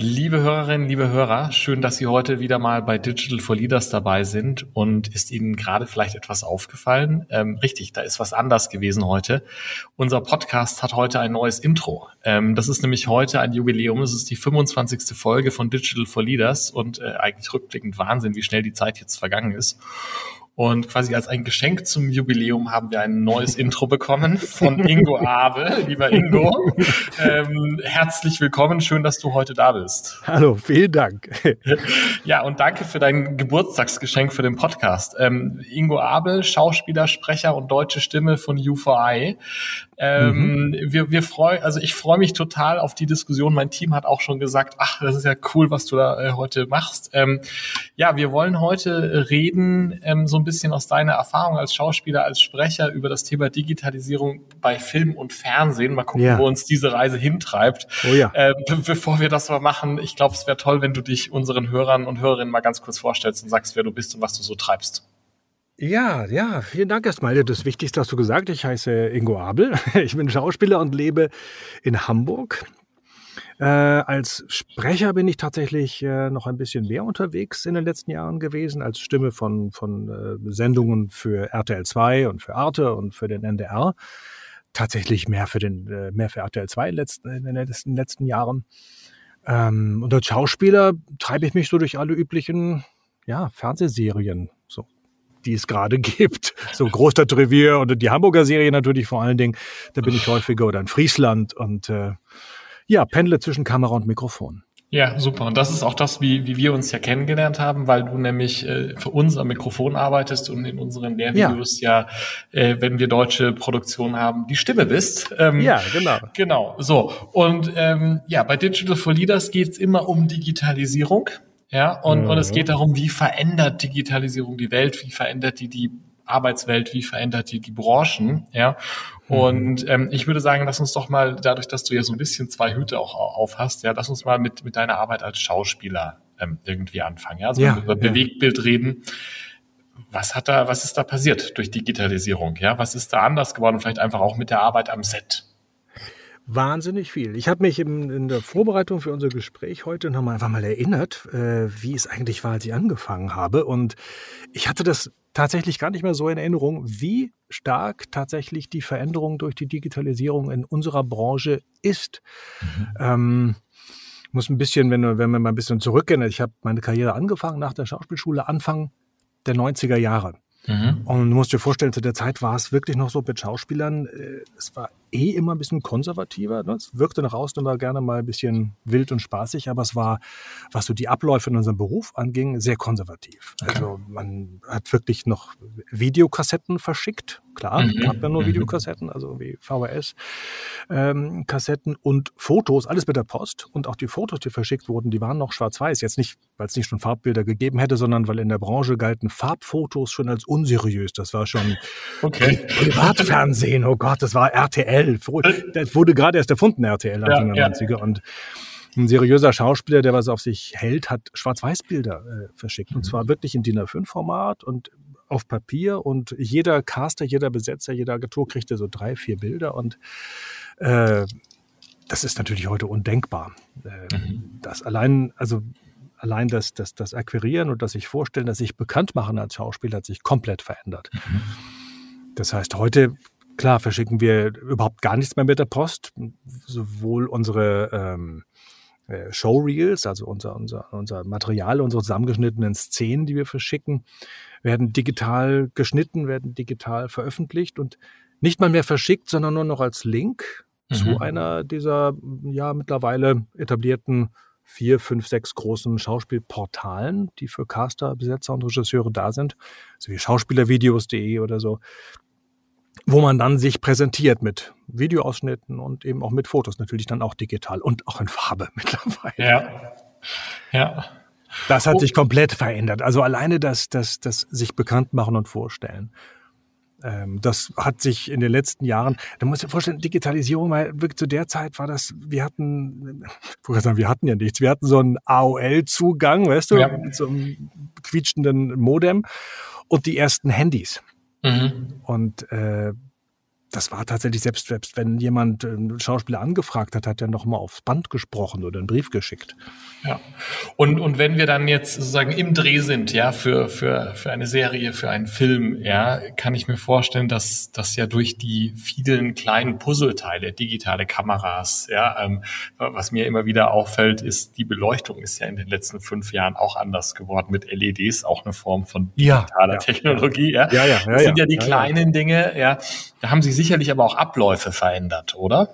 Liebe Hörerinnen, liebe Hörer, schön, dass Sie heute wieder mal bei Digital for Leaders dabei sind. Und ist Ihnen gerade vielleicht etwas aufgefallen? Ähm, richtig, da ist was anders gewesen heute. Unser Podcast hat heute ein neues Intro. Ähm, das ist nämlich heute ein Jubiläum. Es ist die 25. Folge von Digital for Leaders und äh, eigentlich rückblickend Wahnsinn, wie schnell die Zeit jetzt vergangen ist. Und quasi als ein Geschenk zum Jubiläum haben wir ein neues Intro bekommen von Ingo Abel. Lieber Ingo, ähm, herzlich willkommen. Schön, dass du heute da bist. Hallo, vielen Dank. Ja, und danke für dein Geburtstagsgeschenk für den Podcast. Ähm, Ingo Abel, Schauspieler, Sprecher und deutsche Stimme von U4I. Ähm, mhm. Wir, wir freuen, also ich freue mich total auf die Diskussion. Mein Team hat auch schon gesagt, ach, das ist ja cool, was du da äh, heute machst. Ähm, ja, wir wollen heute reden, ähm, so ein bisschen aus deiner Erfahrung als Schauspieler, als Sprecher über das Thema Digitalisierung bei Film und Fernsehen. Mal gucken, ja. wo uns diese Reise hintreibt. Oh ja. Ähm, bevor wir das mal machen, ich glaube, es wäre toll, wenn du dich unseren Hörern und Hörerinnen mal ganz kurz vorstellst und sagst, wer du bist und was du so treibst. Ja, ja, vielen Dank erstmal. Das Wichtigste hast du gesagt. Ich heiße Ingo Abel. Ich bin Schauspieler und lebe in Hamburg. Äh, als Sprecher bin ich tatsächlich äh, noch ein bisschen mehr unterwegs in den letzten Jahren gewesen, als Stimme von, von äh, Sendungen für RTL 2 und für Arte und für den NDR. Tatsächlich mehr für den, äh, mehr für RTL 2 in, letzten, in den letzten, letzten Jahren. Ähm, und als Schauspieler treibe ich mich so durch alle üblichen ja, Fernsehserien. So die es gerade gibt. So Großstadtrevier und die Hamburger Serie natürlich vor allen Dingen. Da bin ich häufiger oder in Friesland und äh, ja, pendle zwischen Kamera und Mikrofon. Ja, super. Und das ist auch das, wie, wie wir uns ja kennengelernt haben, weil du nämlich äh, für uns am Mikrofon arbeitest und in unseren Lehrvideos ja, ja äh, wenn wir deutsche Produktionen haben, die Stimme bist. Ähm, ja, genau. Genau. So. Und ähm, ja, bei Digital for Leaders geht es immer um Digitalisierung. Ja, und, mhm. und es geht darum, wie verändert Digitalisierung die Welt, wie verändert die die Arbeitswelt, wie verändert die die Branchen, ja. Und mhm. ähm, ich würde sagen, lass uns doch mal, dadurch, dass du ja so ein bisschen zwei Hüte auch auf hast, ja, lass uns mal mit, mit deiner Arbeit als Schauspieler ähm, irgendwie anfangen. Ja, also ja, über ja. Bewegtbild reden. Was hat da, was ist da passiert durch Digitalisierung? Ja, was ist da anders geworden? Vielleicht einfach auch mit der Arbeit am Set. Wahnsinnig viel. Ich habe mich in, in, der Vorbereitung für unser Gespräch heute nochmal einfach mal erinnert, äh, wie es eigentlich war, als ich angefangen habe. Und ich hatte das tatsächlich gar nicht mehr so in Erinnerung, wie stark tatsächlich die Veränderung durch die Digitalisierung in unserer Branche ist. Mhm. Ähm, muss ein bisschen, wenn, wenn wir mal ein bisschen zurückgehen, ich habe meine Karriere angefangen nach der Schauspielschule Anfang der 90er Jahre. Mhm. Und du musst dir vorstellen, zu der Zeit war es wirklich noch so mit Schauspielern, äh, es war eh immer ein bisschen konservativer. Ne? Es wirkte nach außen immer gerne mal ein bisschen wild und spaßig, aber es war, was so die Abläufe in unserem Beruf anging, sehr konservativ. Okay. Also man hat wirklich noch Videokassetten verschickt. Klar, mhm. gab ja nur mhm. Videokassetten, also wie VHS-Kassetten ähm, und Fotos, alles mit der Post. Und auch die Fotos, die verschickt wurden, die waren noch schwarz-weiß. Jetzt nicht, weil es nicht schon Farbbilder gegeben hätte, sondern weil in der Branche galten Farbfotos schon als unseriös. Das war schon okay. Privatfernsehen. Oh Gott, das war RTL RTL. Das wurde gerade erst erfunden, RTL, Anfang ja, 90er. Ja. Und ein seriöser Schauspieler, der was auf sich hält, hat Schwarz-Weiß-Bilder äh, verschickt. Und mhm. zwar wirklich in DIN A5-Format und auf Papier. Und jeder Caster, jeder Besetzer, jede Agentur kriegte so drei, vier Bilder. Und äh, das ist natürlich heute undenkbar. Äh, mhm. Das allein, also allein das, das, das Akquirieren und das sich vorstellen, das sich bekannt machen als Schauspieler hat sich komplett verändert. Mhm. Das heißt, heute Klar, verschicken wir überhaupt gar nichts mehr mit der Post. Sowohl unsere ähm, äh, Showreels, also unser, unser, unser Material, unsere zusammengeschnittenen Szenen, die wir verschicken, werden digital geschnitten, werden digital veröffentlicht und nicht mal mehr verschickt, sondern nur noch als Link mhm. zu einer dieser ja mittlerweile etablierten vier, fünf, sechs großen Schauspielportalen, die für Caster, Besetzer und Regisseure da sind, so wie Schauspielervideos.de oder so wo man dann sich präsentiert mit Videoausschnitten und eben auch mit Fotos, natürlich dann auch digital und auch in Farbe mittlerweile. Ja, ja. Das hat oh. sich komplett verändert. Also alleine das, das, das sich bekannt machen und vorstellen. Ähm, das hat sich in den letzten Jahren, da muss ich dir vorstellen, Digitalisierung, weil wirklich zu der Zeit war das, wir hatten, sagen, wir hatten ja nichts, wir hatten so einen AOL-Zugang, weißt du, ja. mit so einem quietschenden Modem und die ersten Handys. Mhm. Und äh, das war tatsächlich, selbst, selbst wenn jemand einen Schauspieler angefragt hat, hat er noch mal aufs Band gesprochen oder einen Brief geschickt. Ja. Und, und wenn wir dann jetzt sozusagen im Dreh sind, ja, für, für, für eine Serie, für einen Film, ja, kann ich mir vorstellen, dass das ja durch die vielen kleinen Puzzleteile, digitale Kameras, ja, ähm, was mir immer wieder auffällt, ist, die Beleuchtung ist ja in den letzten fünf Jahren auch anders geworden mit LEDs, auch eine Form von digitaler ja, Technologie, ja. Ja, ja, ja. Das sind ja die kleinen Dinge, ja. Da haben sich sicherlich aber auch Abläufe verändert, oder?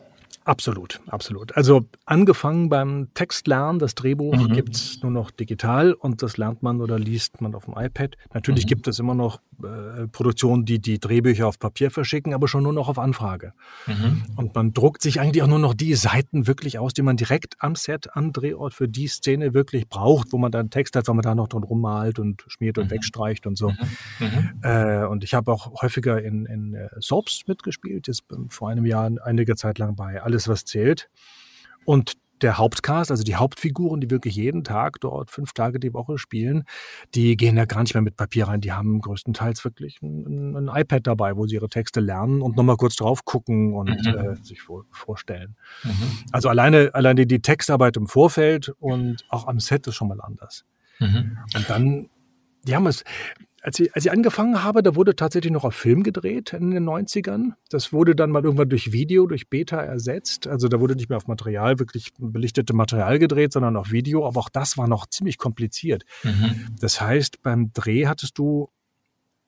Absolut, absolut. Also angefangen beim Textlernen, das Drehbuch mhm. gibt's nur noch digital und das lernt man oder liest man auf dem iPad. Natürlich mhm. gibt es immer noch Produktionen, die die Drehbücher auf Papier verschicken, aber schon nur noch auf Anfrage. Mhm. Und man druckt sich eigentlich auch nur noch die Seiten wirklich aus, die man direkt am Set, am Drehort für die Szene wirklich braucht, wo man dann Text hat, weil man da noch drin rummalt und schmiert und mhm. wegstreicht und so. Mhm. Mhm. Äh, und ich habe auch häufiger in, in äh, Soaps mitgespielt, jetzt vor einem Jahr einige Zeit lang bei Alle alles, was zählt. Und der Hauptcast, also die Hauptfiguren, die wirklich jeden Tag dort fünf Tage die Woche spielen, die gehen ja gar nicht mehr mit Papier rein. Die haben größtenteils wirklich ein, ein iPad dabei, wo sie ihre Texte lernen und nochmal kurz drauf gucken und mhm. äh, sich vor, vorstellen. Mhm. Also alleine, alleine die Textarbeit im Vorfeld und auch am Set ist schon mal anders. Mhm. Und dann, die haben es, als ich, als ich angefangen habe, da wurde tatsächlich noch auf Film gedreht in den 90ern. Das wurde dann mal irgendwann durch Video, durch Beta ersetzt. Also da wurde nicht mehr auf Material, wirklich belichtete Material gedreht, sondern auf Video. Aber auch das war noch ziemlich kompliziert. Mhm. Das heißt, beim Dreh hattest du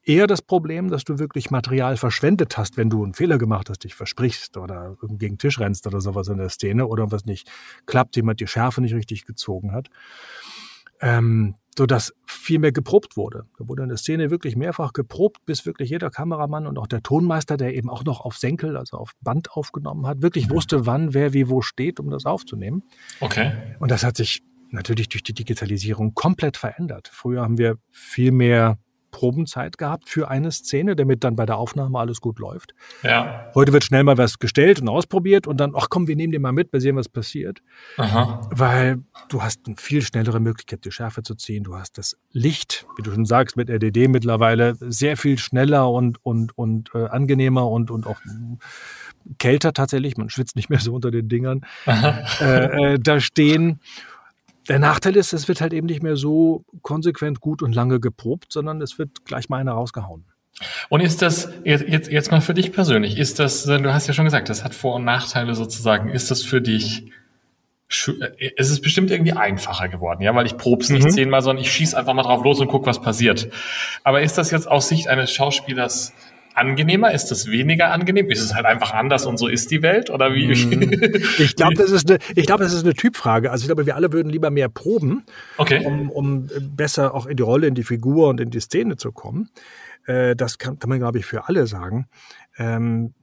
eher das Problem, dass du wirklich Material verschwendet hast, wenn du einen Fehler gemacht hast, dich versprichst oder gegen den Tisch rennst oder sowas in der Szene oder was nicht klappt, jemand die Schärfe nicht richtig gezogen hat. Ähm, so dass viel mehr geprobt wurde. Da wurde in der Szene wirklich mehrfach geprobt, bis wirklich jeder Kameramann und auch der Tonmeister, der eben auch noch auf Senkel, also auf Band aufgenommen hat, wirklich wusste, wann wer wie wo steht, um das aufzunehmen. Okay. Und das hat sich natürlich durch die Digitalisierung komplett verändert. Früher haben wir viel mehr Probenzeit gehabt für eine Szene, damit dann bei der Aufnahme alles gut läuft. Ja. Heute wird schnell mal was gestellt und ausprobiert und dann, ach komm, wir nehmen den mal mit, wir sehen, was passiert. Aha. Weil du hast eine viel schnellere Möglichkeit, die Schärfe zu ziehen. Du hast das Licht, wie du schon sagst, mit RDD mittlerweile sehr viel schneller und, und, und äh, angenehmer und, und auch kälter tatsächlich. Man schwitzt nicht mehr so unter den Dingern. Äh, äh, da stehen. Der Nachteil ist, es wird halt eben nicht mehr so konsequent gut und lange geprobt, sondern es wird gleich mal einer rausgehauen. Und ist das, jetzt, jetzt mal für dich persönlich, ist das, du hast ja schon gesagt, das hat Vor- und Nachteile sozusagen, ist das für dich, äh, es ist bestimmt irgendwie einfacher geworden, ja, weil ich prob's nicht mhm. zehnmal, sondern ich schieß einfach mal drauf los und guck, was passiert. Aber ist das jetzt aus Sicht eines Schauspielers angenehmer? Ist es weniger angenehm? Ist es halt einfach anders und so ist die Welt? Oder wie? Mm. Ich glaube, das ist eine, ich glaube, das ist eine Typfrage. Also ich glaube, wir alle würden lieber mehr proben, okay. um, um besser auch in die Rolle, in die Figur und in die Szene zu kommen. Äh, das kann, kann man, glaube ich, für alle sagen. Ähm,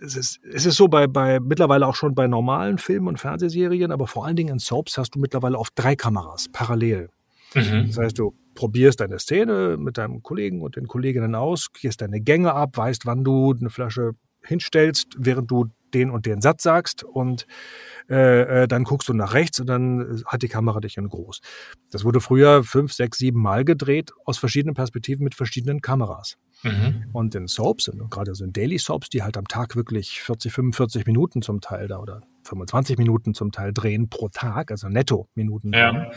es ist, es ist so bei, bei mittlerweile auch schon bei normalen Filmen und Fernsehserien, aber vor allen Dingen in Soaps hast du mittlerweile auf drei Kameras parallel. Mhm. Das heißt, du probierst deine Szene mit deinem Kollegen und den Kolleginnen aus, gehst deine Gänge ab, weißt, wann du eine Flasche hinstellst, während du den und den Satz sagst und äh, äh, dann guckst du nach rechts und dann hat die Kamera dich in groß. Das wurde früher fünf, sechs, sieben Mal gedreht aus verschiedenen Perspektiven mit verschiedenen Kameras. Mhm. Und in Soaps, gerade so in Daily Soaps, die halt am Tag wirklich 40, 45 Minuten zum Teil da oder 25 Minuten zum Teil drehen pro Tag, also netto Minuten. Ja.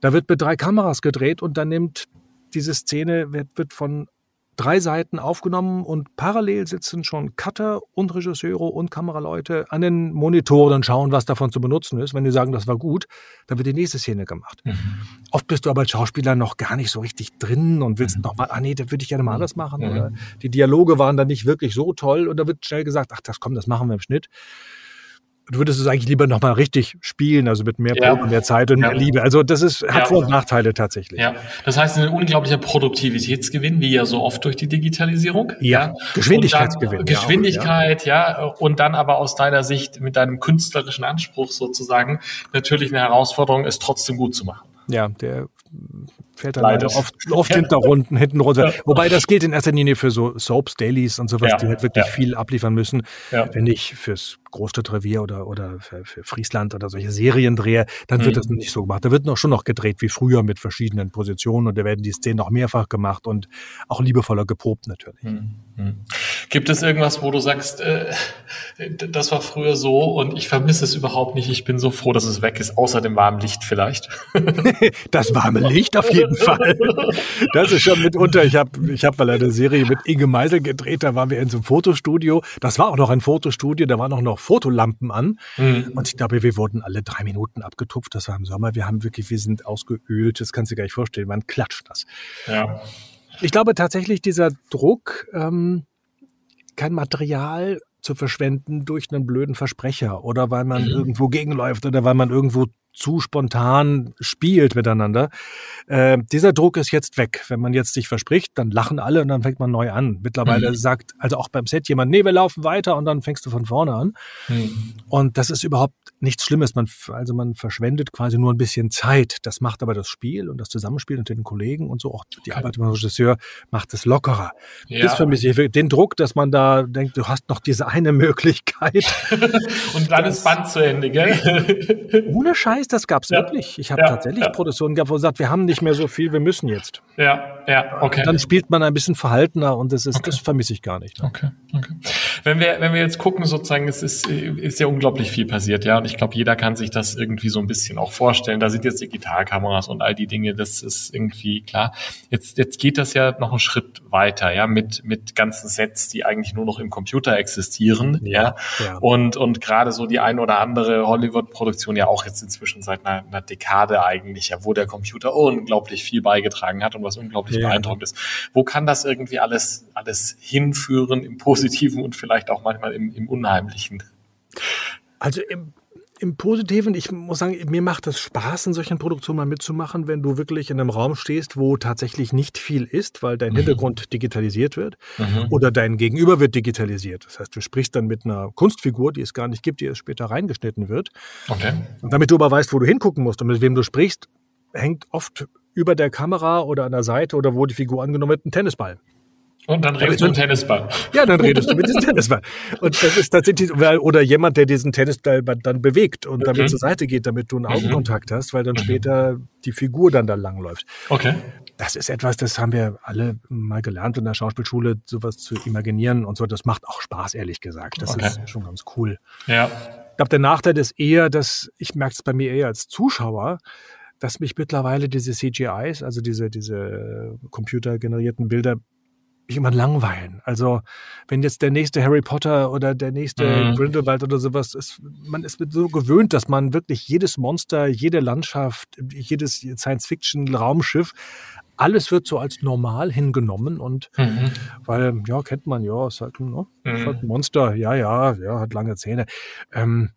Da wird mit drei Kameras gedreht und dann nimmt diese Szene, wird, wird von drei Seiten aufgenommen und parallel sitzen schon Cutter und Regisseure und Kameraleute an den Monitoren und schauen, was davon zu benutzen ist. Wenn die sagen, das war gut, dann wird die nächste Szene gemacht. Mhm. Oft bist du aber als Schauspieler noch gar nicht so richtig drin und willst mhm. noch mal, ah nee, das würde ich gerne mal anders machen. Mhm. Oder die Dialoge waren dann nicht wirklich so toll und da wird schnell gesagt, ach, das kommt, das machen wir im Schnitt du würdest es eigentlich lieber nochmal richtig spielen, also mit mehr ja. Proben, mehr Zeit und ja. mehr Liebe. Also das ist, hat ja. Vor- und Nachteile tatsächlich. Ja, das heißt ein unglaublicher Produktivitätsgewinn, wie ja so oft durch die Digitalisierung. Ja, Geschwindigkeitsgewinn. Geschwindigkeit, ja, ja, und dann aber aus deiner Sicht mit deinem künstlerischen Anspruch sozusagen natürlich eine Herausforderung, es trotzdem gut zu machen. Ja, der fällt dann leider oft, oft hinter Runden, hinten runter. Wobei das gilt in erster Linie für so Soaps, Dailies und sowas, die halt wirklich viel abliefern müssen. Wenn ich fürs Großstadtrevier oder, oder für, für Friesland oder solche Serien drehe, dann wird mhm. das nicht so gemacht. Da wird noch schon noch gedreht wie früher mit verschiedenen Positionen und da werden die Szenen auch mehrfach gemacht und auch liebevoller geprobt natürlich. Mhm. Mhm. Gibt es irgendwas, wo du sagst, äh, das war früher so und ich vermisse es überhaupt nicht, ich bin so froh, dass es weg ist, außer dem warmen Licht vielleicht? das warme Licht auf jeden Fall. Das ist schon mitunter, ich habe ich hab mal eine Serie mit Inge Meisel gedreht, da waren wir in so einem Fotostudio, das war auch noch ein Fotostudio, da waren auch noch Fotolampen an. Mhm. Und ich glaube, wir wurden alle drei Minuten abgetupft. Das war im Sommer. Wir haben wirklich, wir sind ausgeölt. Das kannst du dir gar nicht vorstellen. Man klatscht das. Ja. Ich glaube tatsächlich, dieser Druck, ähm, kein Material zu verschwenden durch einen blöden Versprecher oder weil man mhm. irgendwo gegenläuft oder weil man irgendwo zu spontan spielt miteinander. Äh, dieser Druck ist jetzt weg. Wenn man jetzt sich verspricht, dann lachen alle und dann fängt man neu an. Mittlerweile mhm. sagt also auch beim Set jemand, nee, wir laufen weiter und dann fängst du von vorne an. Mhm. Und das ist überhaupt nichts Schlimmes. Man, also man verschwendet quasi nur ein bisschen Zeit. Das macht aber das Spiel und das Zusammenspiel unter den Kollegen und so auch die okay. Arbeit mit dem Regisseur macht es lockerer. Ja. Das vermisse ich. Den Druck, dass man da denkt, du hast noch diese eine Möglichkeit. und dann ist Band zu Ende, gell? Ohne Scheiß, das gab's ja. wirklich. Ich habe ja. tatsächlich ja. Produktionen gehabt, wo gesagt, wir haben nicht mehr so viel, wir müssen jetzt. Ja, ja, okay. Dann spielt man ein bisschen verhaltener und das ist, okay. das vermisse ich gar nicht. Ne? Okay, okay. Wenn wir, wenn wir jetzt gucken, sozusagen, es ist, ist ja unglaublich viel passiert, ja. Und ich glaube, jeder kann sich das irgendwie so ein bisschen auch vorstellen. Da sind jetzt Digitalkameras und all die Dinge, das ist irgendwie klar. Jetzt, jetzt geht das ja noch einen Schritt weiter, ja, mit, mit ganzen Sets, die eigentlich nur noch im Computer existieren, ja. ja. Und, und gerade so die ein oder andere Hollywood-Produktion ja auch jetzt inzwischen seit einer, einer Dekade eigentlich, ja, wo der Computer unglaublich viel beigetragen hat und was unglaublich ja. beeindruckend ist. Wo kann das irgendwie alles, alles hinführen im Positiven und vielleicht auch manchmal im, im Unheimlichen? Also im im Positiven, ich muss sagen, mir macht es Spaß, in solchen Produktionen mal mitzumachen, wenn du wirklich in einem Raum stehst, wo tatsächlich nicht viel ist, weil dein mhm. Hintergrund digitalisiert wird mhm. oder dein Gegenüber wird digitalisiert. Das heißt, du sprichst dann mit einer Kunstfigur, die es gar nicht gibt, die es später reingeschnitten wird. Okay. Und damit du aber weißt, wo du hingucken musst und mit wem du sprichst, hängt oft über der Kamera oder an der Seite oder wo die Figur angenommen wird, ein Tennisball. Und dann redest du mit dem Tennisball. Ja, dann redest du mit diesem Tennisball. Und das ist tatsächlich, oder jemand, der diesen Tennisball dann bewegt und damit mhm. zur Seite geht, damit du einen mhm. Augenkontakt hast, weil dann mhm. später die Figur dann da langläuft. Okay. Das ist etwas, das haben wir alle mal gelernt in der Schauspielschule, sowas zu imaginieren und so. Das macht auch Spaß, ehrlich gesagt. Das okay. ist schon ganz cool. Ja. Ich glaube, der Nachteil ist eher, dass ich merke es bei mir eher als Zuschauer, dass mich mittlerweile diese CGIs, also diese, diese computergenerierten Bilder, mich immer langweilen. Also wenn jetzt der nächste Harry Potter oder der nächste mhm. Grindelwald oder sowas ist, man ist so gewöhnt, dass man wirklich jedes Monster, jede Landschaft, jedes Science-Fiction-Raumschiff alles wird so als normal hingenommen und mhm. weil, ja, kennt man, ja, ist halt, ne, mhm. ist halt ein Monster, ja, ja, ja, hat lange Zähne. Ähm,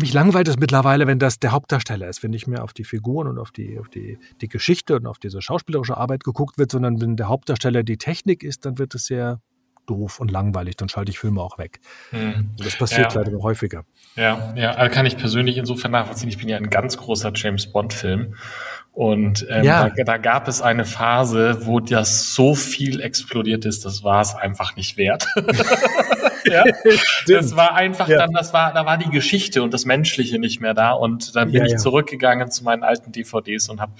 mich langweilt es mittlerweile, wenn das der Hauptdarsteller ist, wenn nicht mehr auf die Figuren und auf die, auf die, die Geschichte und auf diese schauspielerische Arbeit geguckt wird, sondern wenn der Hauptdarsteller die Technik ist, dann wird es sehr doof und langweilig, dann schalte ich Filme auch weg. Hm. Das passiert ja. leider häufiger. Ja, ja, also kann ich persönlich insofern nachvollziehen. Ich bin ja ein ganz großer James Bond-Film. Und ähm, ja. da, da gab es eine Phase, wo das so viel explodiert ist, das war es einfach nicht wert. ja. Das war einfach ja. dann, das war, da war die Geschichte und das Menschliche nicht mehr da. Und dann bin ja, ich zurückgegangen zu meinen alten DVDs und habe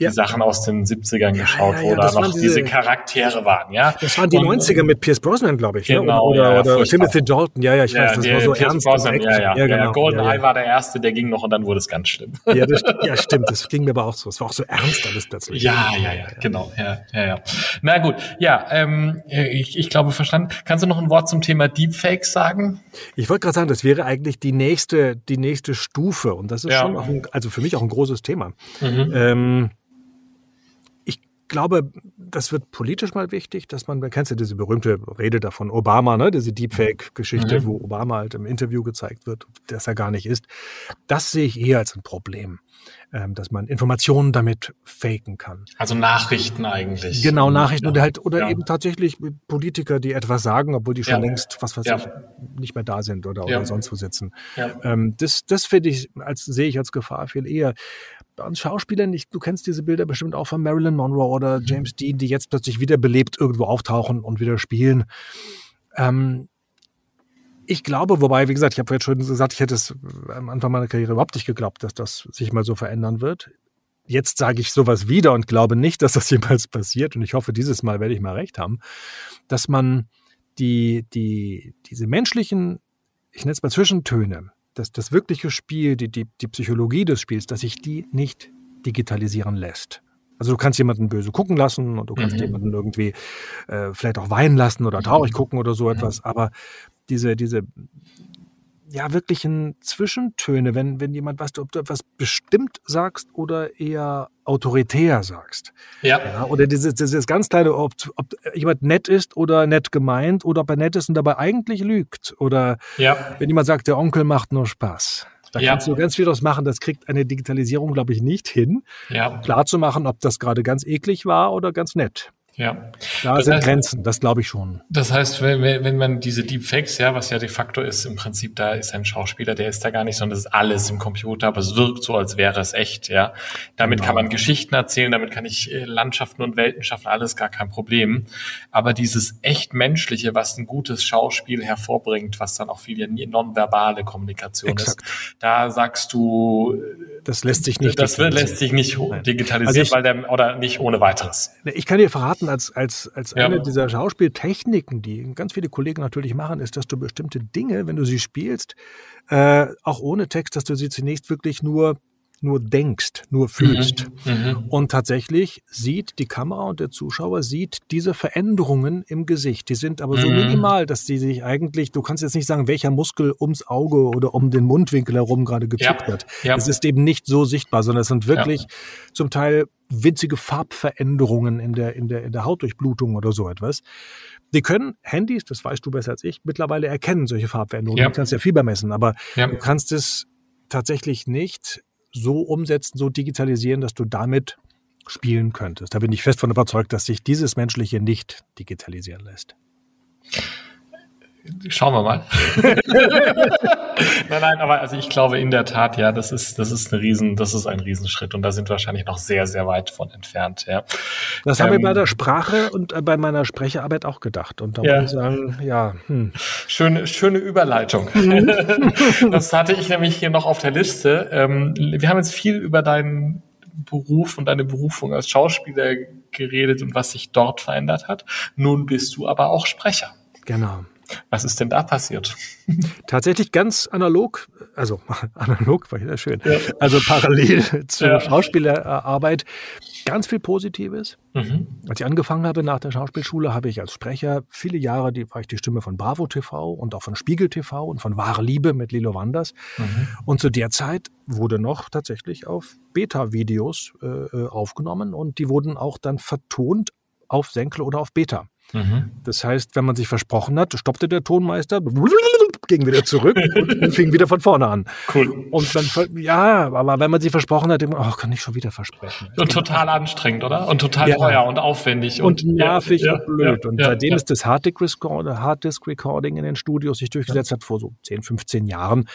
die Sachen aus den 70ern geschaut, wo da noch diese, diese, Charaktere waren, ja. Das waren die und, 90er mit Pierce Brosnan, glaube ich. Ne? Genau, oder, oder, oder Timothy Dalton, ja, ja, ich weiß, das war so Pierce ernst. Brosnan, ja, ja, ja, genau. GoldenEye war der erste, der ging noch und dann wurde es ganz schlimm. Ja, das, ja, stimmt, das ging mir aber auch so. Es war auch so ernst alles plötzlich. Ja, ja, ja, genau, ja, ja, ja. Na gut, ja, ähm, ich, ich glaube verstanden. Kannst du noch ein Wort zum Thema Deepfakes sagen? Ich wollte gerade sagen, das wäre eigentlich die nächste, die nächste Stufe und das ist ja. schon auch ein, also für mich auch ein großes Thema. Mhm. Ähm, glaube, das wird politisch mal wichtig, dass man, man kennt ja diese berühmte Rede davon Obama, ne, diese Deepfake-Geschichte, mhm. wo Obama halt im Interview gezeigt wird, dass er gar nicht ist. Das sehe ich eher als ein Problem, ähm, dass man Informationen damit faken kann. Also Nachrichten eigentlich. Genau, Nachrichten ja. oder halt, oder ja. eben tatsächlich Politiker, die etwas sagen, obwohl die schon ja. längst, was weiß ich, nicht mehr da sind oder, oder sonst wo sitzen. Ähm, das das finde ich, als sehe ich als Gefahr viel eher an Schauspielern, ich, du kennst diese Bilder bestimmt auch von Marilyn Monroe oder mhm. James Dean, die jetzt plötzlich wiederbelebt irgendwo auftauchen und wieder spielen. Ähm, ich glaube, wobei, wie gesagt, ich habe jetzt schon gesagt, ich hätte es am Anfang meiner Karriere überhaupt nicht geglaubt, dass das sich mal so verändern wird. Jetzt sage ich sowas wieder und glaube nicht, dass das jemals passiert. Und ich hoffe, dieses Mal werde ich mal recht haben, dass man die, die, diese menschlichen, ich nenne es mal Zwischentöne, das, das wirkliche Spiel, die, die, die Psychologie des Spiels, dass sich die nicht digitalisieren lässt. Also du kannst jemanden böse gucken lassen und du kannst mhm. jemanden irgendwie äh, vielleicht auch weinen lassen oder traurig mhm. gucken oder so etwas, aber diese, diese ja wirklichen Zwischentöne, wenn, wenn jemand was, ob du etwas bestimmt sagst oder eher autoritär sagst. Ja. ja oder dieses, dieses ganz kleine, ob, ob jemand nett ist oder nett gemeint oder ob er nett ist und dabei eigentlich lügt. Oder ja. wenn jemand sagt, der Onkel macht nur Spaß. Da ja. kannst du ganz viel draus machen. Das kriegt eine Digitalisierung, glaube ich, nicht hin, ja. klar zu machen, ob das gerade ganz eklig war oder ganz nett. Ja. Da das sind heißt, Grenzen, das glaube ich schon. Das heißt, wenn, wenn man diese Deepfakes, ja, was ja de facto ist, im Prinzip, da ist ein Schauspieler, der ist da gar nicht, sondern das ist alles im Computer, aber es wirkt so, als wäre es echt, ja. Damit genau. kann man Geschichten erzählen, damit kann ich äh, Landschaften und Welten schaffen, alles gar kein Problem. Aber dieses echt Menschliche, was ein gutes Schauspiel hervorbringt, was dann auch viel nonverbale Kommunikation Exakt. ist, da sagst du, das lässt sich nicht, das lässt sich nicht digitalisieren, also ich, weil der, oder nicht ohne weiteres. Ich kann dir verraten, als, als, als ja. eine dieser Schauspieltechniken, die ganz viele Kollegen natürlich machen, ist, dass du bestimmte Dinge, wenn du sie spielst, äh, auch ohne Text, dass du sie zunächst wirklich nur nur denkst, nur fühlst. Mhm, mhm, und tatsächlich sieht die Kamera und der Zuschauer sieht diese Veränderungen im Gesicht. Die sind aber so mhm. minimal, dass die sich eigentlich, du kannst jetzt nicht sagen, welcher Muskel ums Auge oder um den Mundwinkel herum gerade gezuckt ja, wird. Ja. Es ist eben nicht so sichtbar, sondern es sind wirklich ja. zum Teil winzige Farbveränderungen in der, in der, in der Hautdurchblutung oder so etwas. Die können Handys, das weißt du besser als ich, mittlerweile erkennen, solche Farbveränderungen. Du kannst ja Fieber messen, aber du kannst es tatsächlich nicht so umsetzen, so digitalisieren, dass du damit spielen könntest. Da bin ich fest von überzeugt, dass sich dieses Menschliche nicht digitalisieren lässt. Schauen wir mal. nein, nein, aber also ich glaube in der Tat, ja, das ist, das ist ein Riesen, das ist ein Riesenschritt und da sind wir wahrscheinlich noch sehr, sehr weit von entfernt, ja. Das ähm, haben wir ähm, bei der Sprache und äh, bei meiner Sprecherarbeit auch gedacht und da ja. muss ich sagen, ja. Hm. Schöne, schöne Überleitung. das hatte ich nämlich hier noch auf der Liste. Ähm, wir haben jetzt viel über deinen Beruf und deine Berufung als Schauspieler geredet und was sich dort verändert hat. Nun bist du aber auch Sprecher. Genau. Was ist denn da passiert? Tatsächlich ganz analog, also analog war ja schön, ja. also parallel zur ja. Schauspielerarbeit, ganz viel Positives. Mhm. Als ich angefangen habe nach der Schauspielschule, habe ich als Sprecher viele Jahre, die war ich die Stimme von Bravo TV und auch von Spiegel TV und von Wahre Liebe mit Lilo Wanders. Mhm. Und zu der Zeit wurde noch tatsächlich auf Beta-Videos äh, äh aufgenommen und die wurden auch dann vertont auf Senkel oder auf Beta. Mhm. Das heißt, wenn man sich versprochen hat, stoppte der Tonmeister, ging wieder zurück und fing wieder von vorne an. Cool. Und dann, ja, aber wenn man sich versprochen hat, oh, kann ich schon wieder versprechen. Und total anstrengend, oder? Und total ja. teuer und aufwendig. Und, und nervig ja, und blöd. Ja, und seitdem ist das Harddisk Recording in den Studios sich durchgesetzt hat, vor so 10, 15 Jahren,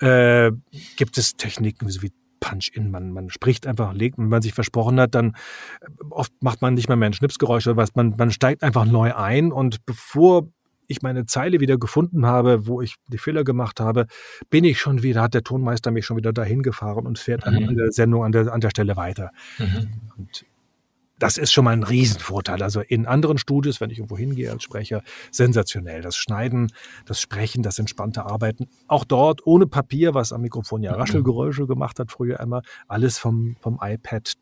äh, gibt es Techniken wie Punch-In. Man, man spricht einfach, legt, wenn man sich versprochen hat, dann äh, oft macht man nicht mehr mehr ein Schnipsgeräusch oder was. Man, man steigt einfach neu ein und bevor ich meine Zeile wieder gefunden habe, wo ich die Fehler gemacht habe, bin ich schon wieder, hat der Tonmeister mich schon wieder dahin gefahren und fährt mhm. an der Sendung an der, an der Stelle weiter. Mhm. Und das ist schon mal ein Riesenvorteil. Also in anderen Studios, wenn ich irgendwo hingehe als Sprecher, sensationell. Das Schneiden, das Sprechen, das entspannte Arbeiten. Auch dort ohne Papier, was am Mikrofon ja mhm. Raschelgeräusche gemacht hat früher immer. Alles vom, vom iPad.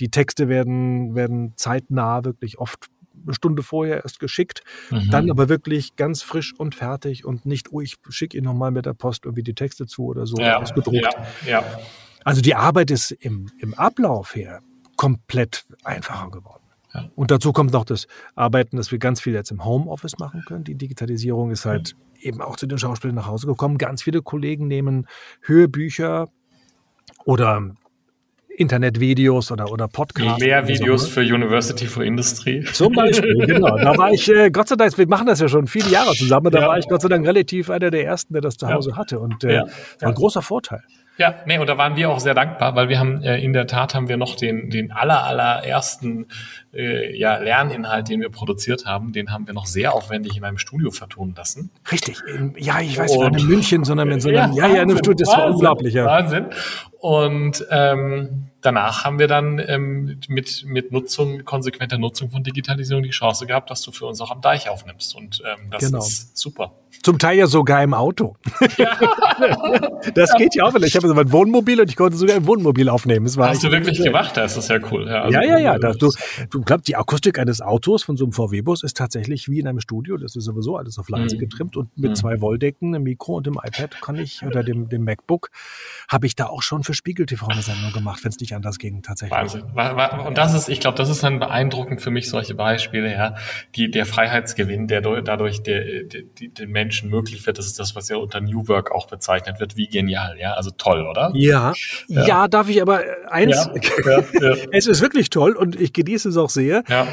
Die Texte werden, werden zeitnah wirklich oft eine Stunde vorher erst geschickt, mhm. dann aber wirklich ganz frisch und fertig und nicht, oh, ich schicke Ihnen nochmal mit der Post irgendwie die Texte zu oder so ja, ausgedruckt. Ja, ja. Also die Arbeit ist im, im Ablauf her komplett einfacher geworden. Ja. Und dazu kommt noch das Arbeiten, dass wir ganz viel jetzt im Homeoffice machen können. Die Digitalisierung ist halt mhm. eben auch zu den Schauspielern nach Hause gekommen. Ganz viele Kollegen nehmen Hörbücher oder Internetvideos oder, oder Podcasts. Lehrvideos so, ne? für University for Industry. Zum Beispiel, genau. Da war ich, äh, Gott sei Dank, wir machen das ja schon viele Jahre zusammen, da ja. war ich Gott sei Dank relativ einer der Ersten, der das zu Hause ja. hatte. Und äh, war ein großer Vorteil. Ja, nee, und da waren wir auch sehr dankbar, weil wir haben äh, in der Tat haben wir noch den den aller allerersten äh, ja, Lerninhalt, den wir produziert haben, den haben wir noch sehr aufwendig in einem Studio vertonen lassen. Richtig, ja, ich weiß, nicht in München, sondern in so einem, ja, ja, ja, das war unglaublich, ja. Wahnsinn. Und ähm, danach haben wir dann ähm, mit, mit Nutzung, konsequenter Nutzung von Digitalisierung die Chance gehabt, dass du für uns auch am Deich aufnimmst. Und ähm, das genau. ist super. Zum Teil ja sogar im Auto. Ja. das geht ja auch. Ich habe so ein Wohnmobil und ich konnte sogar im Wohnmobil aufnehmen. Das war Hast du wirklich cool. gemacht? Das ist ja cool. Ja, also ja, ja. ja. Das, du, du glaubst, die Akustik eines Autos von so einem VW-Bus ist tatsächlich wie in einem Studio. Das ist sowieso alles auf leise mhm. getrimmt und mit mhm. zwei Wolldecken, einem Mikro und dem iPad kann ich oder dem, dem MacBook habe ich da auch schon für Spiegel TV eine Sendung gemacht, wenn es nicht anders ging tatsächlich. Wahnsinn. Und das ist, ich glaube, das ist dann beeindruckend für mich solche Beispiele, ja, die der Freiheitsgewinn, der dadurch der, der, der, den Menschen möglich wird, das ist das, was ja unter New Work auch bezeichnet wird, wie genial, ja, also toll, oder? Ja, ja, ja darf ich aber eins, ja, ja, es ist wirklich toll und ich genieße es auch sehr. Ja.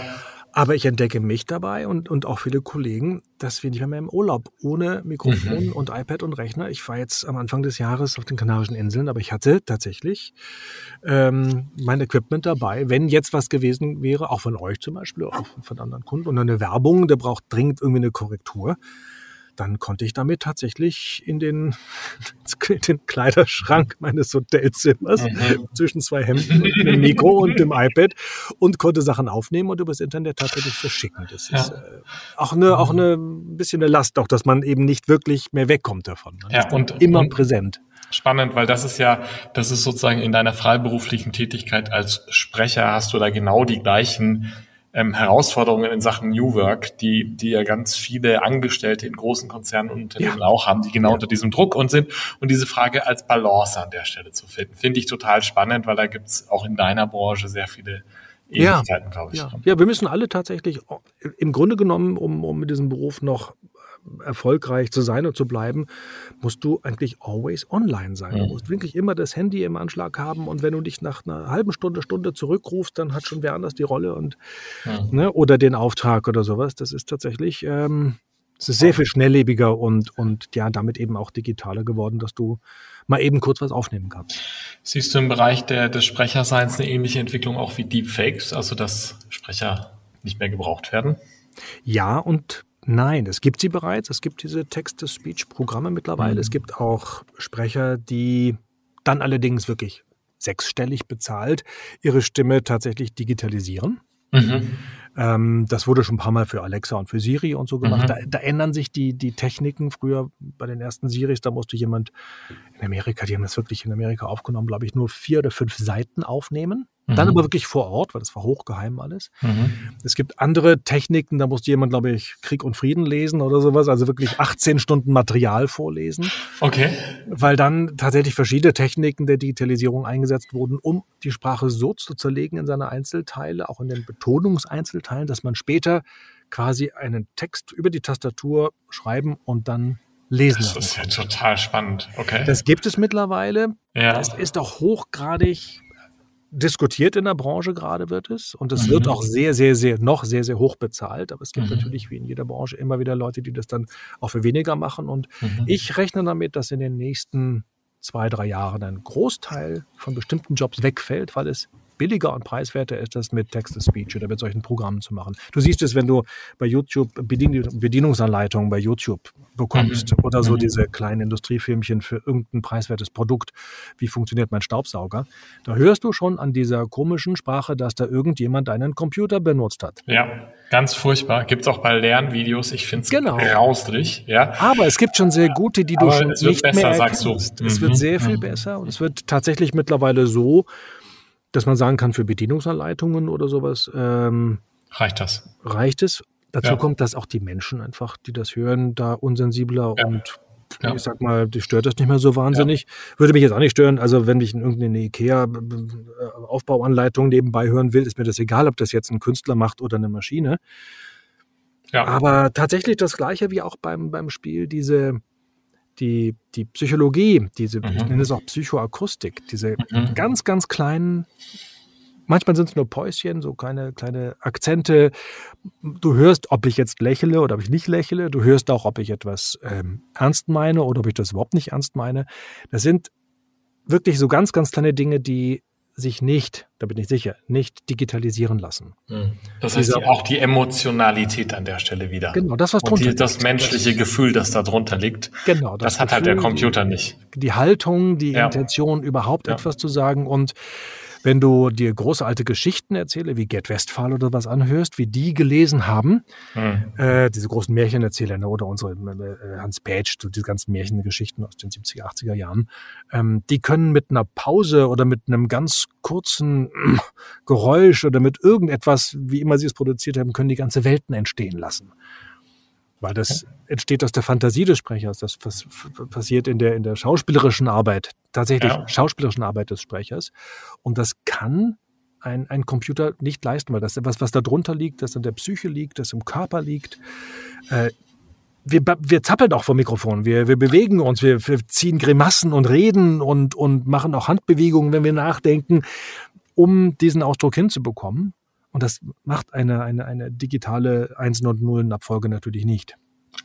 Aber ich entdecke mich dabei und, und auch viele Kollegen, dass wir nicht mehr im Urlaub ohne Mikrofon mhm. und iPad und Rechner. Ich war jetzt am Anfang des Jahres auf den Kanarischen Inseln, aber ich hatte tatsächlich ähm, mein Equipment dabei. Wenn jetzt was gewesen wäre, auch von euch zum Beispiel, auch von anderen Kunden, und eine Werbung, der braucht dringend irgendwie eine Korrektur, dann konnte ich damit tatsächlich in den, in den Kleiderschrank meines Hotelzimmers mhm. zwischen zwei Hemden und einem Mikro und dem iPad und konnte Sachen aufnehmen und übers Internet tatsächlich verschicken. Das ja. ist äh, auch eine, auch eine bisschen eine Last, auch dass man eben nicht wirklich mehr wegkommt davon. Man ja, und immer und präsent. Spannend, weil das ist ja, das ist sozusagen in deiner freiberuflichen Tätigkeit als Sprecher hast du da genau die gleichen ähm, Herausforderungen in Sachen New Work, die, die ja ganz viele Angestellte in großen Konzernen und Unternehmen ja. auch haben, die genau ja. unter diesem Druck und sind. Und diese Frage als Balance an der Stelle zu finden, finde ich total spannend, weil da gibt's auch in deiner Branche sehr viele Ähnlichkeiten, ja. glaube ich. Ja. ja, wir müssen alle tatsächlich im Grunde genommen, um, um mit diesem Beruf noch erfolgreich zu sein und zu bleiben, musst du eigentlich always online sein. Du musst wirklich immer das Handy im Anschlag haben und wenn du dich nach einer halben Stunde, Stunde zurückrufst, dann hat schon wer anders die Rolle und ja. ne, oder den Auftrag oder sowas. Das ist tatsächlich, ähm, es ist sehr viel schnelllebiger und, und ja, damit eben auch digitaler geworden, dass du mal eben kurz was aufnehmen kannst. Siehst du im Bereich der, des Sprecherseins eine ähnliche Entwicklung auch wie Deepfakes, also dass Sprecher nicht mehr gebraucht werden? Ja, und Nein, es gibt sie bereits. Es gibt diese Text-to-Speech-Programme mittlerweile. Mhm. Es gibt auch Sprecher, die dann allerdings wirklich sechsstellig bezahlt ihre Stimme tatsächlich digitalisieren. Mhm. Ähm, das wurde schon ein paar Mal für Alexa und für Siri und so gemacht. Mhm. Da, da, ändern sich die, die Techniken. Früher bei den ersten Siris, da musste jemand in Amerika, die haben das wirklich in Amerika aufgenommen, glaube ich, nur vier oder fünf Seiten aufnehmen. Mhm. Dann aber wirklich vor Ort, weil das war hochgeheim alles. Mhm. Es gibt andere Techniken, da musste jemand, glaube ich, Krieg und Frieden lesen oder sowas, also wirklich 18 Stunden Material vorlesen. Okay. Weil dann tatsächlich verschiedene Techniken der Digitalisierung eingesetzt wurden, um die Sprache so zu zerlegen in seine Einzelteile, auch in den Betonungseinzelteilen, dass man später quasi einen Text über die Tastatur schreiben und dann lesen Das ist ja total spannend. Okay. Das gibt es mittlerweile. Ja. Das ist auch hochgradig diskutiert in der Branche gerade wird es und es mhm. wird auch sehr, sehr, sehr, noch sehr, sehr hoch bezahlt. Aber es gibt mhm. natürlich wie in jeder Branche immer wieder Leute, die das dann auch für weniger machen. Und mhm. ich rechne damit, dass in den nächsten zwei, drei Jahren ein Großteil von bestimmten Jobs wegfällt, weil es billiger und preiswerter ist das mit Text-to-Speech oder mit solchen Programmen zu machen. Du siehst es, wenn du bei YouTube Bedien Bedienungsanleitungen bei YouTube bekommst mhm. oder so mhm. diese kleinen Industriefilmchen für irgendein preiswertes Produkt. Wie funktioniert mein Staubsauger? Da hörst du schon an dieser komischen Sprache, dass da irgendjemand einen Computer benutzt hat. Ja, ganz furchtbar. Gibt es auch bei Lernvideos. Ich finde es genau. grauslich. Ja. Aber es gibt schon sehr gute, die du Aber schon nicht besser, mehr erkennst. Sagst du. Es mhm. wird sehr viel mhm. besser und es wird tatsächlich mittlerweile so, dass man sagen kann, für Bedienungsanleitungen oder sowas ähm, reicht das. Reicht es. Dazu ja. kommt, dass auch die Menschen einfach, die das hören, da unsensibler ja. und ja. ich sag mal, die stört das nicht mehr so wahnsinnig. Würde mich jetzt auch nicht stören. Also wenn ich in irgendeine IKEA-Aufbauanleitung nebenbei hören will, ist mir das egal, ob das jetzt ein Künstler macht oder eine Maschine. Ja. Aber tatsächlich das Gleiche wie auch beim, beim Spiel, diese, die, die Psychologie, diese, mhm. ich nenne es auch Psychoakustik, diese mhm. ganz, ganz kleinen, manchmal sind es nur Päuschen, so kleine, kleine Akzente. Du hörst, ob ich jetzt lächle oder ob ich nicht lächle. Du hörst auch, ob ich etwas ähm, ernst meine oder ob ich das überhaupt nicht ernst meine. Das sind wirklich so ganz, ganz kleine Dinge, die sich nicht, da bin ich sicher, nicht digitalisieren lassen. Hm. Das heißt Diese, auch die Emotionalität an der Stelle wieder. Genau, das was drunter Und die, das menschliche das, Gefühl, das da drunter liegt. Genau, das, das hat Gefühl, halt der Computer nicht. Die Haltung, die ja. Intention, überhaupt ja. etwas zu sagen und wenn du dir große alte Geschichten erzähle, wie Gerd Westphal oder was anhörst, wie die gelesen haben, hm. äh, diese großen Märchenerzähler ne, oder unsere äh, Hans Page, so diese ganzen Märchengeschichten aus den 70er, 80er Jahren, ähm, die können mit einer Pause oder mit einem ganz kurzen äh, Geräusch oder mit irgendetwas, wie immer sie es produziert haben, können die ganze Welten entstehen lassen weil das entsteht aus der Fantasie des Sprechers. Das passiert in der, in der schauspielerischen Arbeit, tatsächlich ja. schauspielerischen Arbeit des Sprechers. Und das kann ein, ein Computer nicht leisten, weil das etwas, was da drunter liegt, das in der Psyche liegt, das im Körper liegt. Äh, wir, wir zappeln auch vom Mikrofon, wir, wir bewegen uns, wir, wir ziehen Grimassen und reden und, und machen auch Handbewegungen, wenn wir nachdenken, um diesen Ausdruck hinzubekommen. Und das macht eine, eine, eine digitale Einsen- und Nullenabfolge natürlich nicht.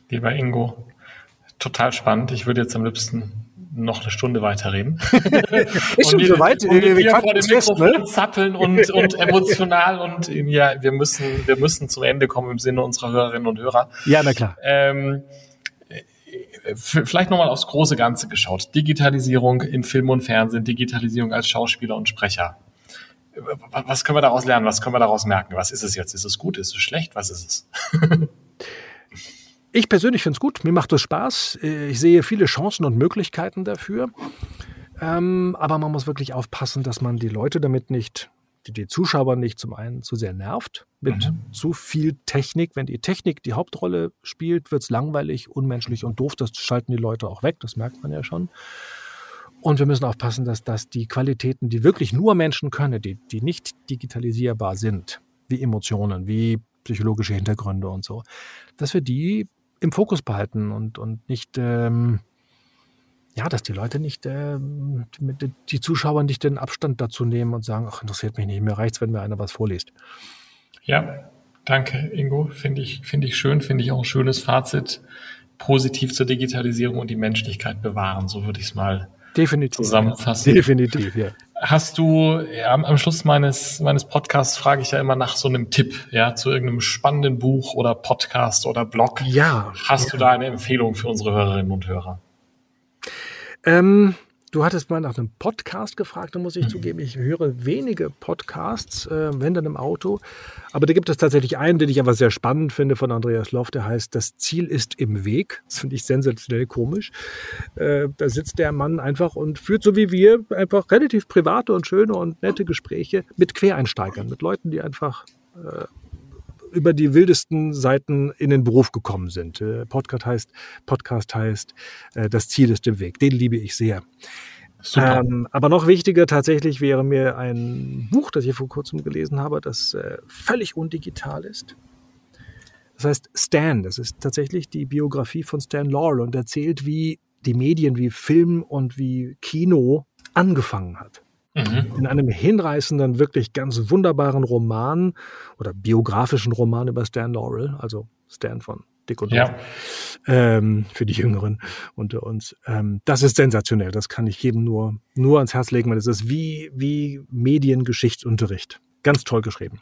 Lieber Ingo, total spannend. Ich würde jetzt am liebsten noch eine Stunde weiterreden. Ist schon so weit. Und wir, wir vor dem fest, Mikrofon ne? zappeln und, und emotional und ja, wir müssen, wir müssen zum Ende kommen im Sinne unserer Hörerinnen und Hörer. Ja, na klar. Ähm, vielleicht nochmal aufs große Ganze geschaut. Digitalisierung in Film und Fernsehen, Digitalisierung als Schauspieler und Sprecher was können wir daraus lernen? Was können wir daraus merken? Was ist es jetzt? Ist es gut? Ist es schlecht? Was ist es? ich persönlich finde es gut. Mir macht es Spaß. Ich sehe viele Chancen und Möglichkeiten dafür. Ähm, aber man muss wirklich aufpassen, dass man die Leute damit nicht, die, die Zuschauer nicht zum einen zu sehr nervt mit mhm. zu viel Technik. Wenn die Technik die Hauptrolle spielt, wird es langweilig, unmenschlich und doof. Das schalten die Leute auch weg. Das merkt man ja schon. Und wir müssen aufpassen, dass, dass die Qualitäten, die wirklich nur Menschen können, die, die nicht digitalisierbar sind, wie Emotionen, wie psychologische Hintergründe und so, dass wir die im Fokus behalten und, und nicht, ähm, ja, dass die Leute nicht, ähm, die Zuschauer nicht den Abstand dazu nehmen und sagen, ach, interessiert mich nicht, mir reicht's, wenn mir einer was vorliest. Ja, danke, Ingo. Finde ich, finde ich schön, finde ich auch ein schönes Fazit. Positiv zur Digitalisierung und die Menschlichkeit bewahren, so würde ich es mal Definitiv. zusammenfassen. Definitiv, ja. Hast du ja, am, Schluss meines, meines Podcasts frage ich ja immer nach so einem Tipp, ja, zu irgendeinem spannenden Buch oder Podcast oder Blog. Ja. Hast ja. du da eine Empfehlung für unsere Hörerinnen und Hörer? Ähm, Du hattest mal nach einem Podcast gefragt, da muss ich mhm. zugeben, ich höre wenige Podcasts, äh, wenn dann im Auto. Aber da gibt es tatsächlich einen, den ich aber sehr spannend finde von Andreas Loff, der heißt Das Ziel ist im Weg. Das finde ich sensationell komisch. Äh, da sitzt der Mann einfach und führt so wie wir einfach relativ private und schöne und nette Gespräche mit Quereinsteigern, mit Leuten, die einfach äh, über die wildesten Seiten in den Beruf gekommen sind. Äh, Podcast heißt, Podcast heißt, äh, das Ziel ist im Weg. Den liebe ich sehr. Ähm, aber noch wichtiger tatsächlich wäre mir ein Buch, das ich vor kurzem gelesen habe, das äh, völlig undigital ist. Das heißt Stan. Das ist tatsächlich die Biografie von Stan Laurel und erzählt, wie die Medien, wie Film und wie Kino angefangen hat. Mhm. In einem hinreißenden, wirklich ganz wunderbaren Roman oder biografischen Roman über Stan Laurel, also Stan von Dick und ja. ähm, für die Jüngeren unter uns. Ähm, das ist sensationell. Das kann ich jedem nur, nur ans Herz legen, weil es ist wie, wie Mediengeschichtsunterricht. Ganz toll geschrieben.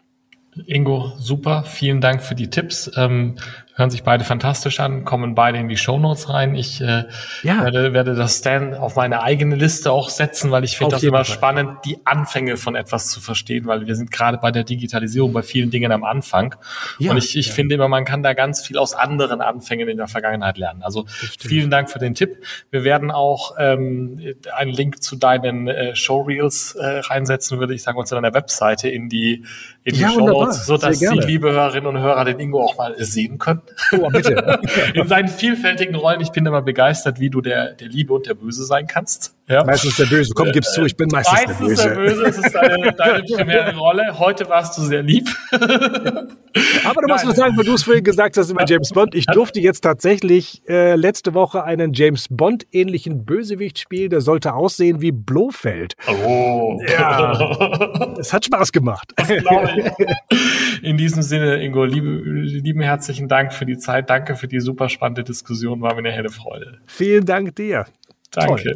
Ingo, super. Vielen Dank für die Tipps. Ähm, hören sich beide fantastisch an, kommen beide in die Shownotes rein. Ich äh, ja. werde, werde das Stan auf meine eigene Liste auch setzen, weil ich finde das immer Fall. spannend, die Anfänge von etwas zu verstehen, weil wir sind gerade bei der Digitalisierung bei vielen Dingen am Anfang. Ja, und ich, ich ja. finde immer, man kann da ganz viel aus anderen Anfängen in der Vergangenheit lernen. Also vielen Dank für den Tipp. Wir werden auch ähm, einen Link zu deinen äh, Showreels äh, reinsetzen, würde ich sagen, und zu deiner Webseite in die, in die ja, Shownotes, sodass die liebe Hörerinnen und Hörer den Ingo auch mal sehen können. Oh, bitte. In seinen vielfältigen Rollen. Ich bin immer begeistert, wie du der, der Liebe und der Böse sein kannst. Ja. Meistens der Böse. Komm, gib's zu, ich bin meistens, meistens der Böse. Meistens der Böse, es ist deine, deine primäre Rolle. Heute warst du sehr lieb. Aber du musst nur sagen, weil du es vorhin gesagt hast über James Bond. Ich durfte jetzt tatsächlich äh, letzte Woche einen James Bond-ähnlichen Bösewicht spielen. Der sollte aussehen wie Blofeld. Oh. Ja. es hat Spaß gemacht. Das ich. In diesem Sinne, Ingo, liebe, lieben herzlichen Dank für die Zeit. Danke für die super spannende Diskussion. War mir eine helle Freude. Vielen Dank dir. Danke.